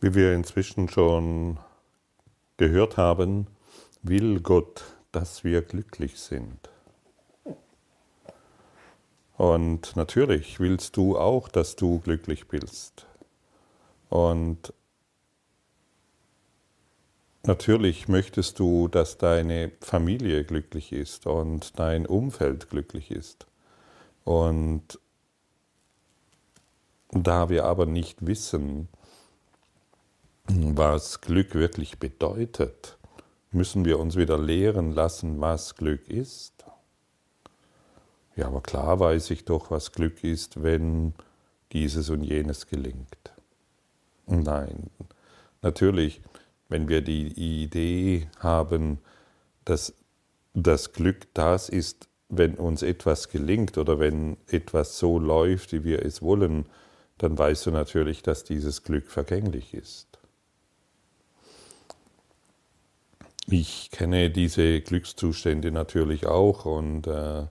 Wie wir inzwischen schon gehört haben, will Gott, dass wir glücklich sind. Und natürlich willst du auch, dass du glücklich bist. Und natürlich möchtest du, dass deine Familie glücklich ist und dein Umfeld glücklich ist. Und da wir aber nicht wissen, was Glück wirklich bedeutet, müssen wir uns wieder lehren lassen, was Glück ist. Ja, aber klar weiß ich doch, was Glück ist, wenn dieses und jenes gelingt. Nein, natürlich, wenn wir die Idee haben, dass das Glück das ist, wenn uns etwas gelingt oder wenn etwas so läuft, wie wir es wollen, dann weißt du natürlich, dass dieses Glück vergänglich ist. Ich kenne diese Glückszustände natürlich auch und, äh,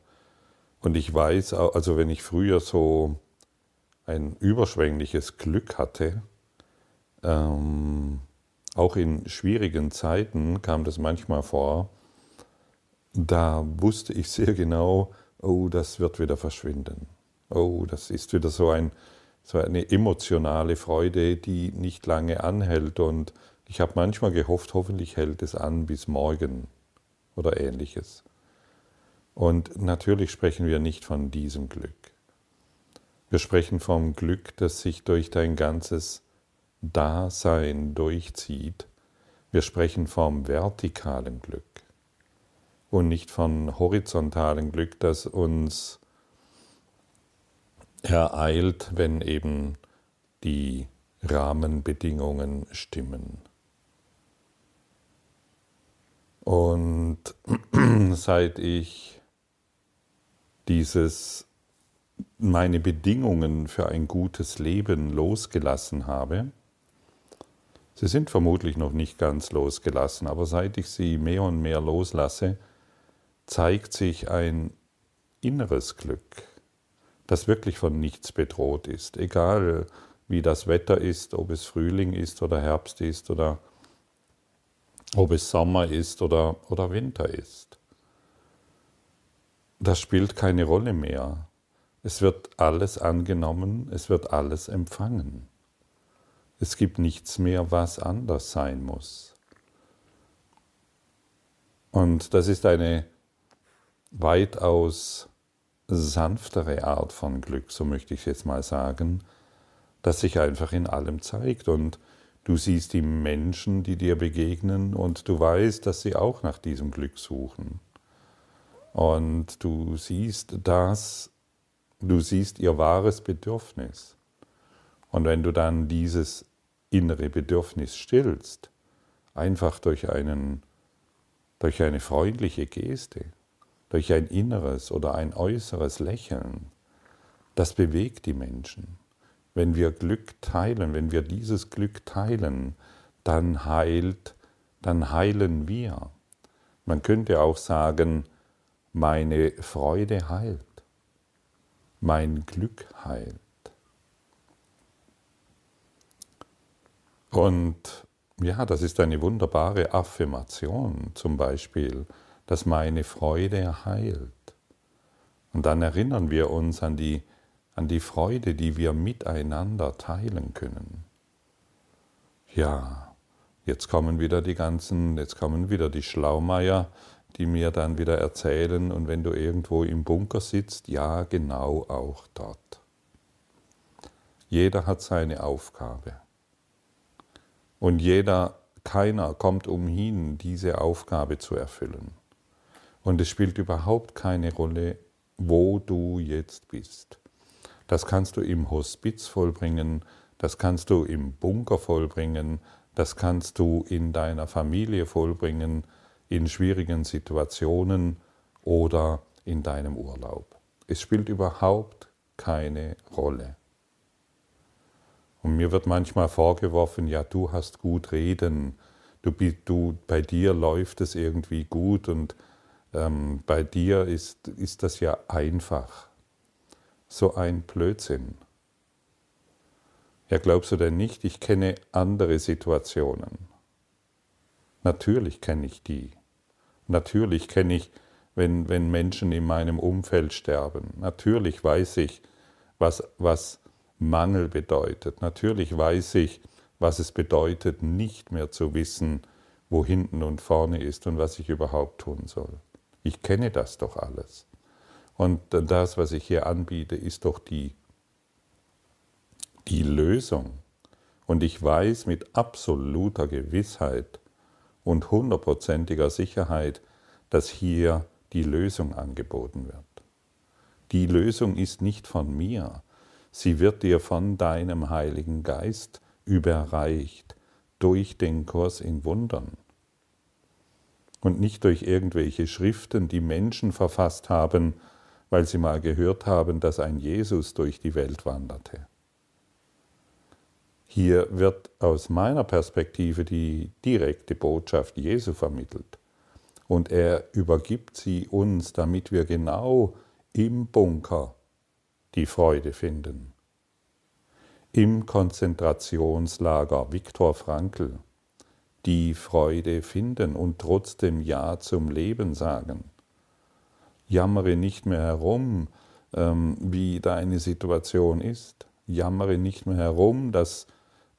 und ich weiß, also wenn ich früher so ein überschwängliches Glück hatte, ähm, auch in schwierigen Zeiten kam das manchmal vor, da wusste ich sehr genau, oh, das wird wieder verschwinden. Oh, das ist wieder so, ein, so eine emotionale Freude, die nicht lange anhält und ich habe manchmal gehofft, hoffentlich hält es an bis morgen oder ähnliches. Und natürlich sprechen wir nicht von diesem Glück. Wir sprechen vom Glück, das sich durch dein ganzes Dasein durchzieht. Wir sprechen vom vertikalen Glück und nicht von horizontalen Glück, das uns ereilt, wenn eben die Rahmenbedingungen stimmen. Und seit ich dieses meine Bedingungen für ein gutes Leben losgelassen habe, sie sind vermutlich noch nicht ganz losgelassen, aber seit ich sie mehr und mehr loslasse, zeigt sich ein inneres Glück, das wirklich von nichts bedroht ist, egal wie das Wetter ist, ob es Frühling ist oder Herbst ist oder ob es Sommer ist oder, oder Winter ist. Das spielt keine Rolle mehr. Es wird alles angenommen, es wird alles empfangen. Es gibt nichts mehr, was anders sein muss. Und das ist eine weitaus sanftere Art von Glück, so möchte ich jetzt mal sagen, das sich einfach in allem zeigt. Und Du siehst die Menschen, die dir begegnen und du weißt, dass sie auch nach diesem Glück suchen. Und du siehst das, du siehst ihr wahres Bedürfnis. Und wenn du dann dieses innere Bedürfnis stillst, einfach durch, einen, durch eine freundliche Geste, durch ein inneres oder ein äußeres Lächeln, das bewegt die Menschen. Wenn wir Glück teilen, wenn wir dieses Glück teilen, dann heilt, dann heilen wir. Man könnte auch sagen, meine Freude heilt, mein Glück heilt. Und ja, das ist eine wunderbare Affirmation zum Beispiel, dass meine Freude heilt. Und dann erinnern wir uns an die an die Freude, die wir miteinander teilen können. Ja, jetzt kommen wieder die ganzen, jetzt kommen wieder die Schlaumeier, die mir dann wieder erzählen, und wenn du irgendwo im Bunker sitzt, ja, genau auch dort. Jeder hat seine Aufgabe. Und jeder, keiner kommt umhin, diese Aufgabe zu erfüllen. Und es spielt überhaupt keine Rolle, wo du jetzt bist. Das kannst du im Hospiz vollbringen, das kannst du im Bunker vollbringen, das kannst du in deiner Familie vollbringen, in schwierigen Situationen oder in deinem Urlaub. Es spielt überhaupt keine Rolle. Und mir wird manchmal vorgeworfen, ja, du hast gut reden, du, du, bei dir läuft es irgendwie gut und ähm, bei dir ist, ist das ja einfach so ein Blödsinn. Ja, glaubst du denn nicht, ich kenne andere Situationen? Natürlich kenne ich die. Natürlich kenne ich, wenn, wenn Menschen in meinem Umfeld sterben. Natürlich weiß ich, was, was Mangel bedeutet. Natürlich weiß ich, was es bedeutet, nicht mehr zu wissen, wo hinten und vorne ist und was ich überhaupt tun soll. Ich kenne das doch alles. Und das, was ich hier anbiete, ist doch die, die Lösung. Und ich weiß mit absoluter Gewissheit und hundertprozentiger Sicherheit, dass hier die Lösung angeboten wird. Die Lösung ist nicht von mir, sie wird dir von deinem Heiligen Geist überreicht durch den Kurs in Wundern und nicht durch irgendwelche Schriften, die Menschen verfasst haben, weil sie mal gehört haben, dass ein Jesus durch die Welt wanderte. Hier wird aus meiner Perspektive die direkte Botschaft Jesu vermittelt und er übergibt sie uns, damit wir genau im Bunker die Freude finden. Im Konzentrationslager Viktor Frankl die Freude finden und trotzdem Ja zum Leben sagen. Jammere nicht mehr herum, ähm, wie deine Situation ist. Jammere nicht mehr herum, dass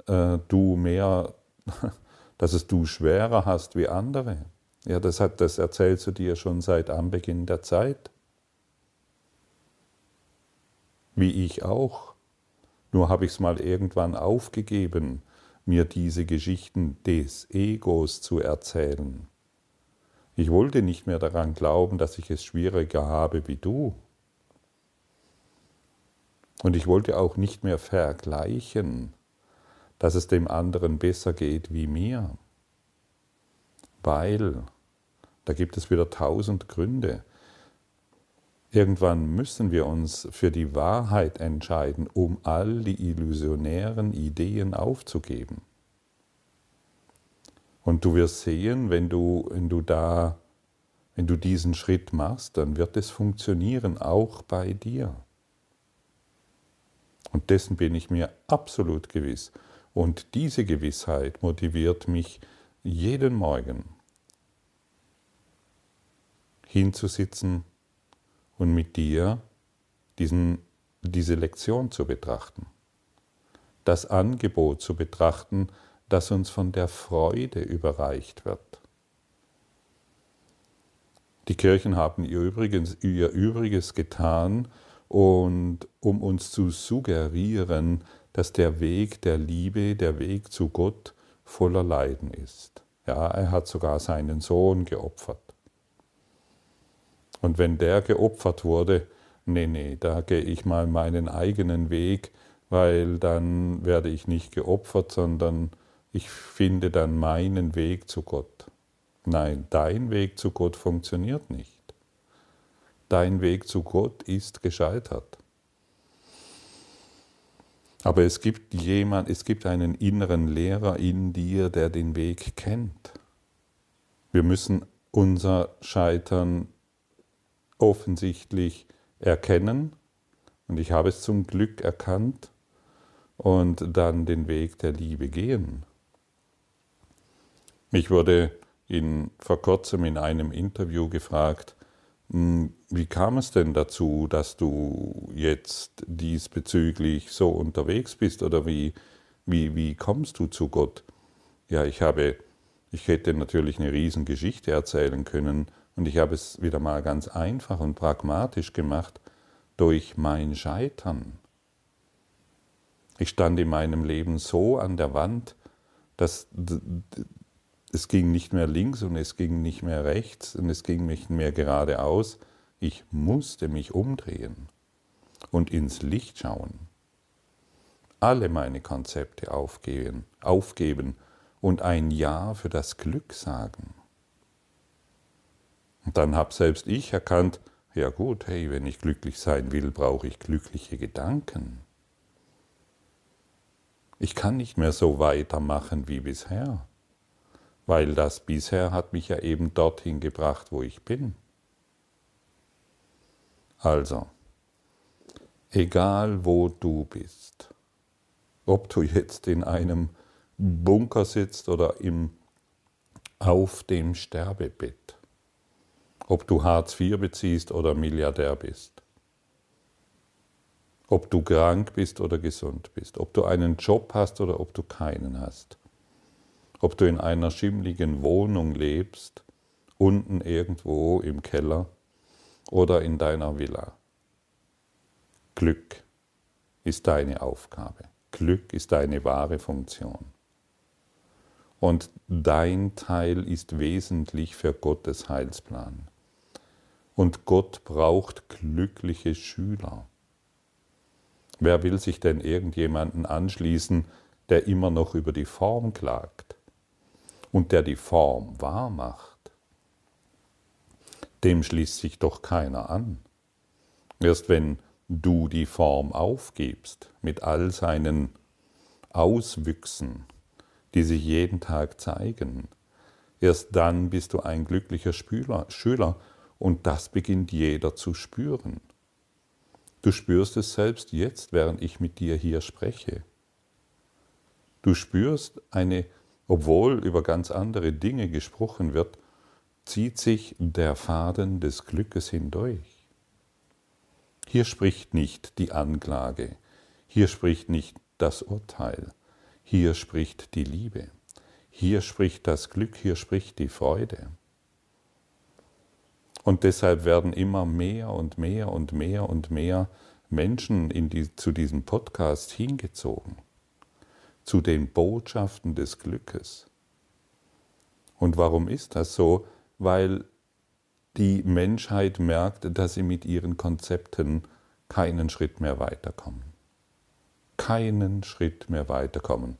äh, du mehr, dass es du schwerer hast wie andere. Ja, das, hat, das erzählst du dir schon seit Anbeginn der Zeit. Wie ich auch. Nur habe ich es mal irgendwann aufgegeben, mir diese Geschichten des Egos zu erzählen. Ich wollte nicht mehr daran glauben, dass ich es schwieriger habe wie du. Und ich wollte auch nicht mehr vergleichen, dass es dem anderen besser geht wie mir. Weil, da gibt es wieder tausend Gründe. Irgendwann müssen wir uns für die Wahrheit entscheiden, um all die illusionären Ideen aufzugeben. Und du wirst sehen, wenn du, wenn du da, wenn du diesen Schritt machst, dann wird es funktionieren, auch bei dir. Und dessen bin ich mir absolut gewiss. Und diese Gewissheit motiviert mich jeden Morgen hinzusitzen und mit dir diesen, diese Lektion zu betrachten, das Angebot zu betrachten, das uns von der Freude überreicht wird. Die Kirchen haben ihr Übriges, ihr Übriges getan, und um uns zu suggerieren, dass der Weg der Liebe, der Weg zu Gott voller Leiden ist. Ja, er hat sogar seinen Sohn geopfert. Und wenn der geopfert wurde, nee, nee, da gehe ich mal meinen eigenen Weg, weil dann werde ich nicht geopfert, sondern ich finde dann meinen Weg zu Gott. Nein, dein Weg zu Gott funktioniert nicht. Dein Weg zu Gott ist gescheitert. Aber es gibt jemand, es gibt einen inneren Lehrer in dir, der den Weg kennt. Wir müssen unser Scheitern offensichtlich erkennen und ich habe es zum Glück erkannt und dann den Weg der Liebe gehen. Mich wurde in, vor kurzem in einem Interview gefragt, hm, wie kam es denn dazu, dass du jetzt diesbezüglich so unterwegs bist oder wie, wie, wie kommst du zu Gott? Ja, ich habe, ich hätte natürlich eine Riesengeschichte erzählen können, und ich habe es wieder mal ganz einfach und pragmatisch gemacht durch mein Scheitern. Ich stand in meinem Leben so an der Wand, dass es ging nicht mehr links und es ging nicht mehr rechts und es ging nicht mehr geradeaus. Ich musste mich umdrehen und ins Licht schauen. Alle meine Konzepte aufgeben, aufgeben und ein Ja für das Glück sagen. Und dann habe selbst ich erkannt, ja gut, hey, wenn ich glücklich sein will, brauche ich glückliche Gedanken. Ich kann nicht mehr so weitermachen wie bisher, weil das bisher hat mich ja eben dorthin gebracht, wo ich bin. Also, egal wo du bist, ob du jetzt in einem Bunker sitzt oder im, auf dem Sterbebett, ob du Hartz IV beziehst oder Milliardär bist, ob du krank bist oder gesund bist, ob du einen Job hast oder ob du keinen hast, ob du in einer schimmligen Wohnung lebst, unten irgendwo im Keller oder in deiner Villa. Glück ist deine Aufgabe. Glück ist deine wahre Funktion. Und dein Teil ist wesentlich für Gottes Heilsplan. Und Gott braucht glückliche Schüler. Wer will sich denn irgendjemanden anschließen, der immer noch über die Form klagt und der die Form wahr macht? Dem schließt sich doch keiner an. Erst wenn du die Form aufgibst mit all seinen Auswüchsen, die sich jeden Tag zeigen, erst dann bist du ein glücklicher Schüler, und das beginnt jeder zu spüren. Du spürst es selbst jetzt, während ich mit dir hier spreche. Du spürst eine, obwohl über ganz andere Dinge gesprochen wird, zieht sich der Faden des Glückes hindurch. Hier spricht nicht die Anklage, hier spricht nicht das Urteil, hier spricht die Liebe, hier spricht das Glück, hier spricht die Freude. Und deshalb werden immer mehr und mehr und mehr und mehr Menschen die, zu diesem Podcast hingezogen, zu den Botschaften des Glückes. Und warum ist das so? Weil die Menschheit merkt, dass sie mit ihren Konzepten keinen Schritt mehr weiterkommen. Keinen Schritt mehr weiterkommen.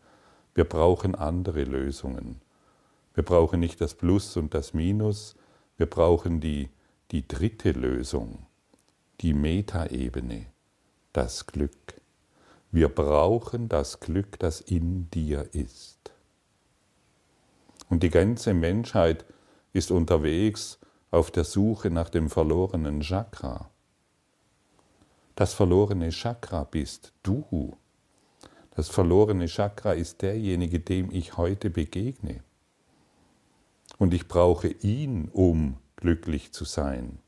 Wir brauchen andere Lösungen. Wir brauchen nicht das Plus und das Minus, wir brauchen die, die dritte Lösung, die Metaebene, das Glück. Wir brauchen das Glück, das in dir ist. Und die ganze Menschheit ist unterwegs auf der Suche nach dem verlorenen Chakra. Das verlorene Chakra bist du. Das verlorene Chakra ist derjenige, dem ich heute begegne. Und ich brauche ihn, um glücklich zu sein.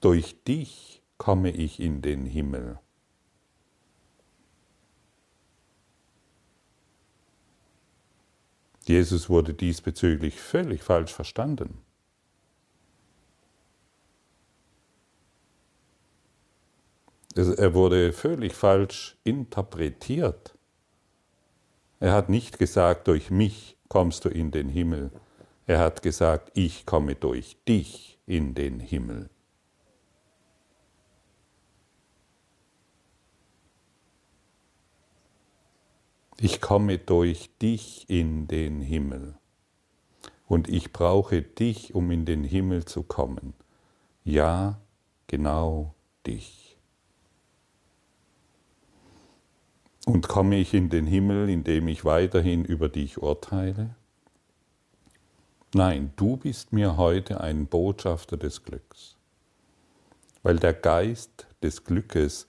Durch dich komme ich in den Himmel. Jesus wurde diesbezüglich völlig falsch verstanden. Er wurde völlig falsch interpretiert. Er hat nicht gesagt, durch mich kommst du in den Himmel. Er hat gesagt, ich komme durch dich in den Himmel. Ich komme durch dich in den Himmel. Und ich brauche dich, um in den Himmel zu kommen. Ja, genau dich. Und komme ich in den Himmel, indem ich weiterhin über dich urteile? Nein, du bist mir heute ein Botschafter des Glücks, weil der Geist des Glückes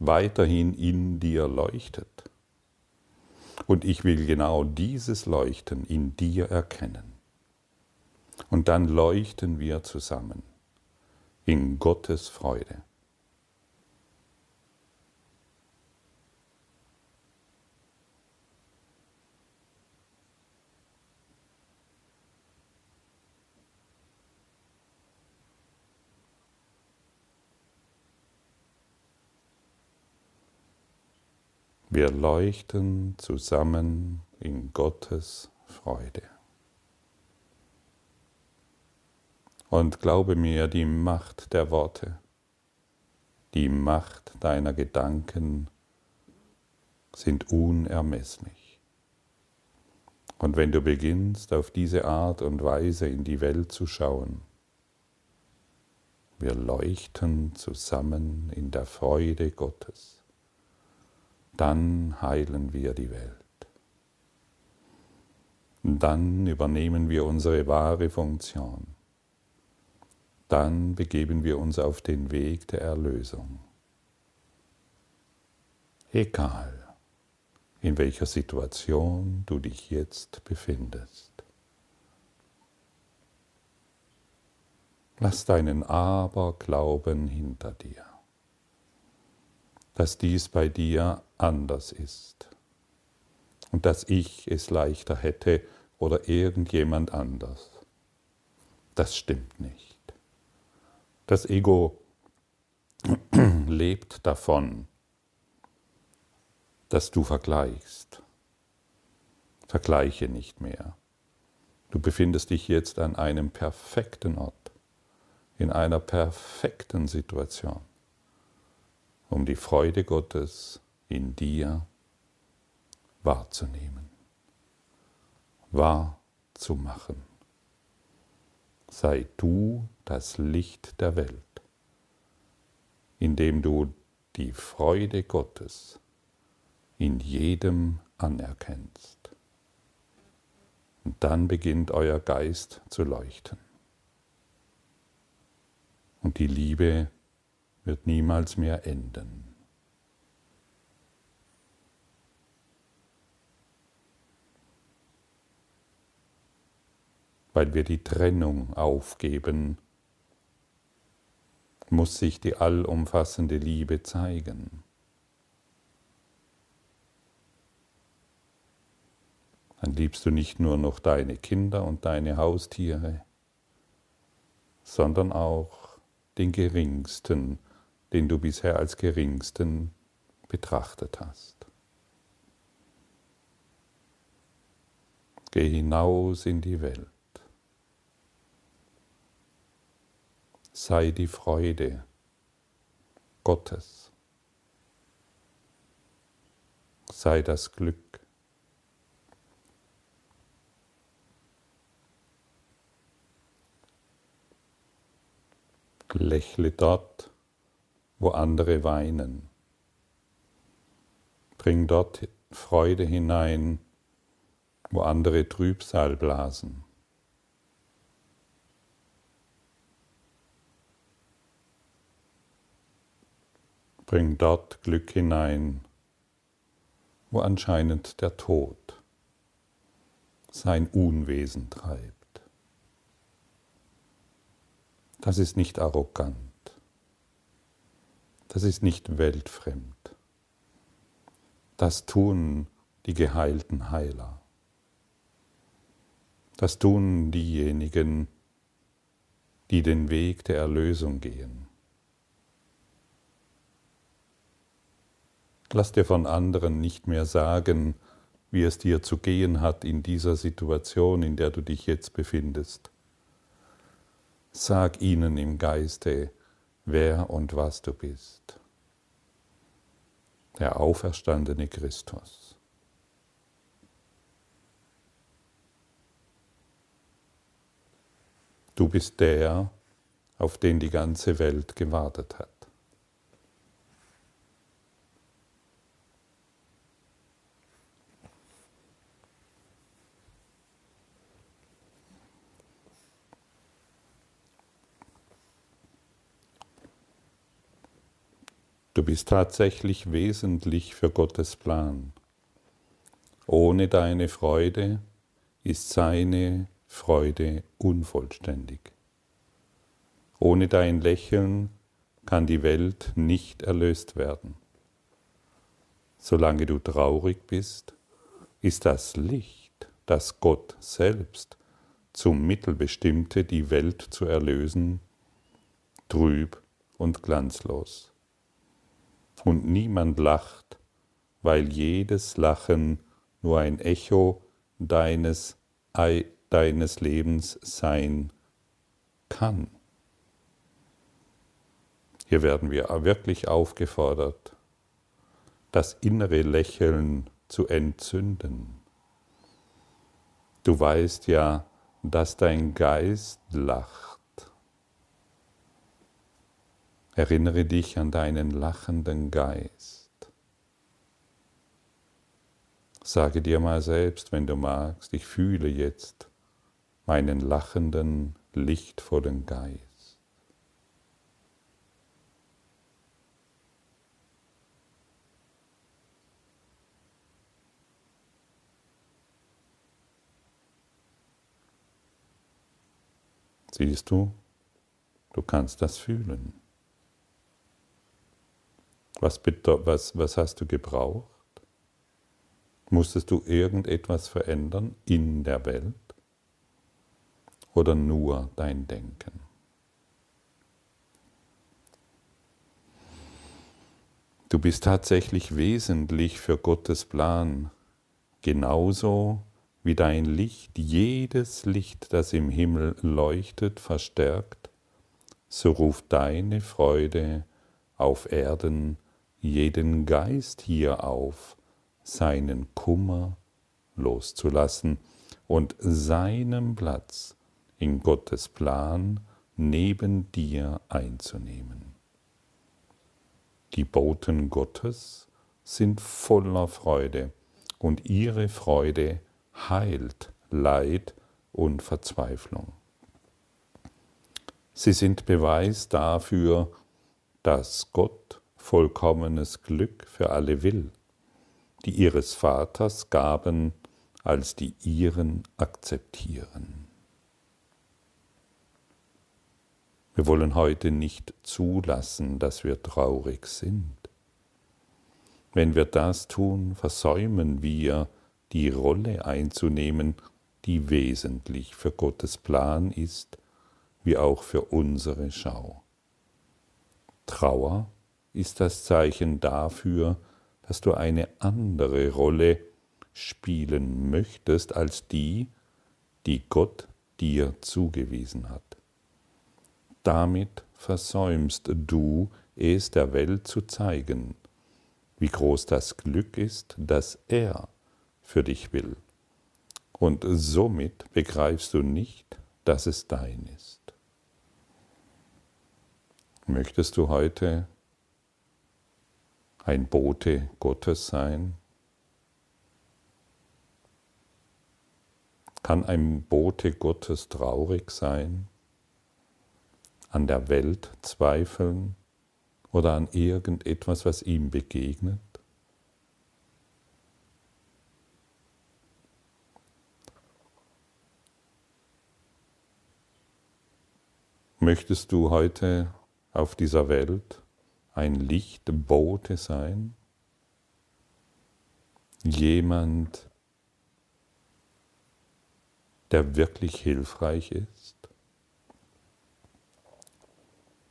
weiterhin in dir leuchtet. Und ich will genau dieses Leuchten in dir erkennen. Und dann leuchten wir zusammen in Gottes Freude. Wir leuchten zusammen in Gottes Freude. Und glaube mir, die Macht der Worte, die Macht deiner Gedanken sind unermesslich. Und wenn du beginnst, auf diese Art und Weise in die Welt zu schauen, wir leuchten zusammen in der Freude Gottes dann heilen wir die Welt. Dann übernehmen wir unsere wahre Funktion. Dann begeben wir uns auf den Weg der Erlösung. Egal, in welcher Situation du dich jetzt befindest. Lass deinen Aberglauben hinter dir, dass dies bei dir anders ist und dass ich es leichter hätte oder irgendjemand anders. Das stimmt nicht. Das Ego lebt davon, dass du vergleichst. Vergleiche nicht mehr. Du befindest dich jetzt an einem perfekten Ort in einer perfekten Situation, um die Freude Gottes in dir wahrzunehmen, wahrzumachen. Sei du das Licht der Welt, indem du die Freude Gottes in jedem anerkennst. Und dann beginnt euer Geist zu leuchten. Und die Liebe wird niemals mehr enden. Weil wir die Trennung aufgeben, muss sich die allumfassende Liebe zeigen. Dann liebst du nicht nur noch deine Kinder und deine Haustiere, sondern auch den geringsten, den du bisher als geringsten betrachtet hast. Geh hinaus in die Welt. Sei die Freude Gottes. Sei das Glück. Lächle dort, wo andere weinen. Bring dort Freude hinein, wo andere Trübsal blasen. Bring dort Glück hinein, wo anscheinend der Tod sein Unwesen treibt. Das ist nicht arrogant. Das ist nicht weltfremd. Das tun die geheilten Heiler. Das tun diejenigen, die den Weg der Erlösung gehen. Lass dir von anderen nicht mehr sagen, wie es dir zu gehen hat in dieser Situation, in der du dich jetzt befindest. Sag ihnen im Geiste, wer und was du bist. Der auferstandene Christus. Du bist der, auf den die ganze Welt gewartet hat. Du bist tatsächlich wesentlich für Gottes Plan. Ohne deine Freude ist seine Freude unvollständig. Ohne dein Lächeln kann die Welt nicht erlöst werden. Solange du traurig bist, ist das Licht, das Gott selbst zum Mittel bestimmte, die Welt zu erlösen, trüb und glanzlos und niemand lacht, weil jedes Lachen nur ein Echo deines, deines Lebens sein kann. Hier werden wir wirklich aufgefordert, das innere Lächeln zu entzünden. Du weißt ja, dass dein Geist lacht Erinnere dich an deinen lachenden Geist. Sage dir mal selbst, wenn du magst, ich fühle jetzt meinen lachenden, lichtvollen Geist. Siehst du, du kannst das fühlen. Was, was, was hast du gebraucht? Musstest du irgendetwas verändern in der Welt oder nur dein Denken? Du bist tatsächlich wesentlich für Gottes Plan, genauso wie dein Licht jedes Licht, das im Himmel leuchtet, verstärkt, so ruft deine Freude auf Erden jeden Geist hier auf, seinen Kummer loszulassen und seinen Platz in Gottes Plan neben dir einzunehmen. Die Boten Gottes sind voller Freude und ihre Freude heilt Leid und Verzweiflung. Sie sind Beweis dafür, dass Gott vollkommenes Glück für alle will, die ihres Vaters Gaben als die ihren akzeptieren. Wir wollen heute nicht zulassen, dass wir traurig sind. Wenn wir das tun, versäumen wir, die Rolle einzunehmen, die wesentlich für Gottes Plan ist, wie auch für unsere Schau. Trauer ist das Zeichen dafür, dass du eine andere Rolle spielen möchtest als die, die Gott dir zugewiesen hat damit versäumst du es der Welt zu zeigen, wie groß das Glück ist, das er für dich will. Und somit begreifst du nicht, dass es dein ist. Möchtest du heute ein Bote Gottes sein? Kann ein Bote Gottes traurig sein? an der Welt zweifeln oder an irgendetwas, was ihm begegnet? Möchtest du heute auf dieser Welt ein Lichtbote sein? Jemand, der wirklich hilfreich ist?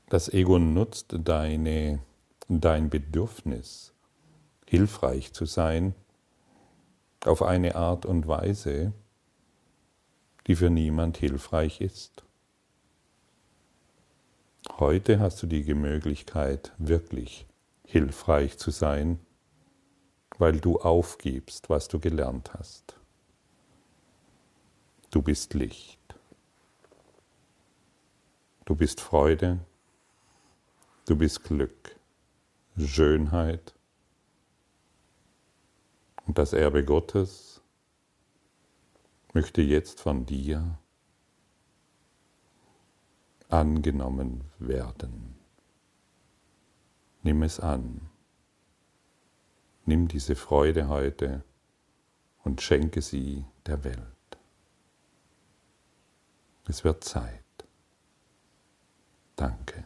Das Ego nutzt deine, dein Bedürfnis, hilfreich zu sein, auf eine Art und Weise, die für niemand hilfreich ist. Heute hast du die Möglichkeit, wirklich hilfreich zu sein, weil du aufgibst, was du gelernt hast. Du bist Licht. Du bist Freude, Du bist Glück, Schönheit und das Erbe Gottes möchte jetzt von dir angenommen werden. Nimm es an. Nimm diese Freude heute und schenke sie der Welt. Es wird Zeit. Danke.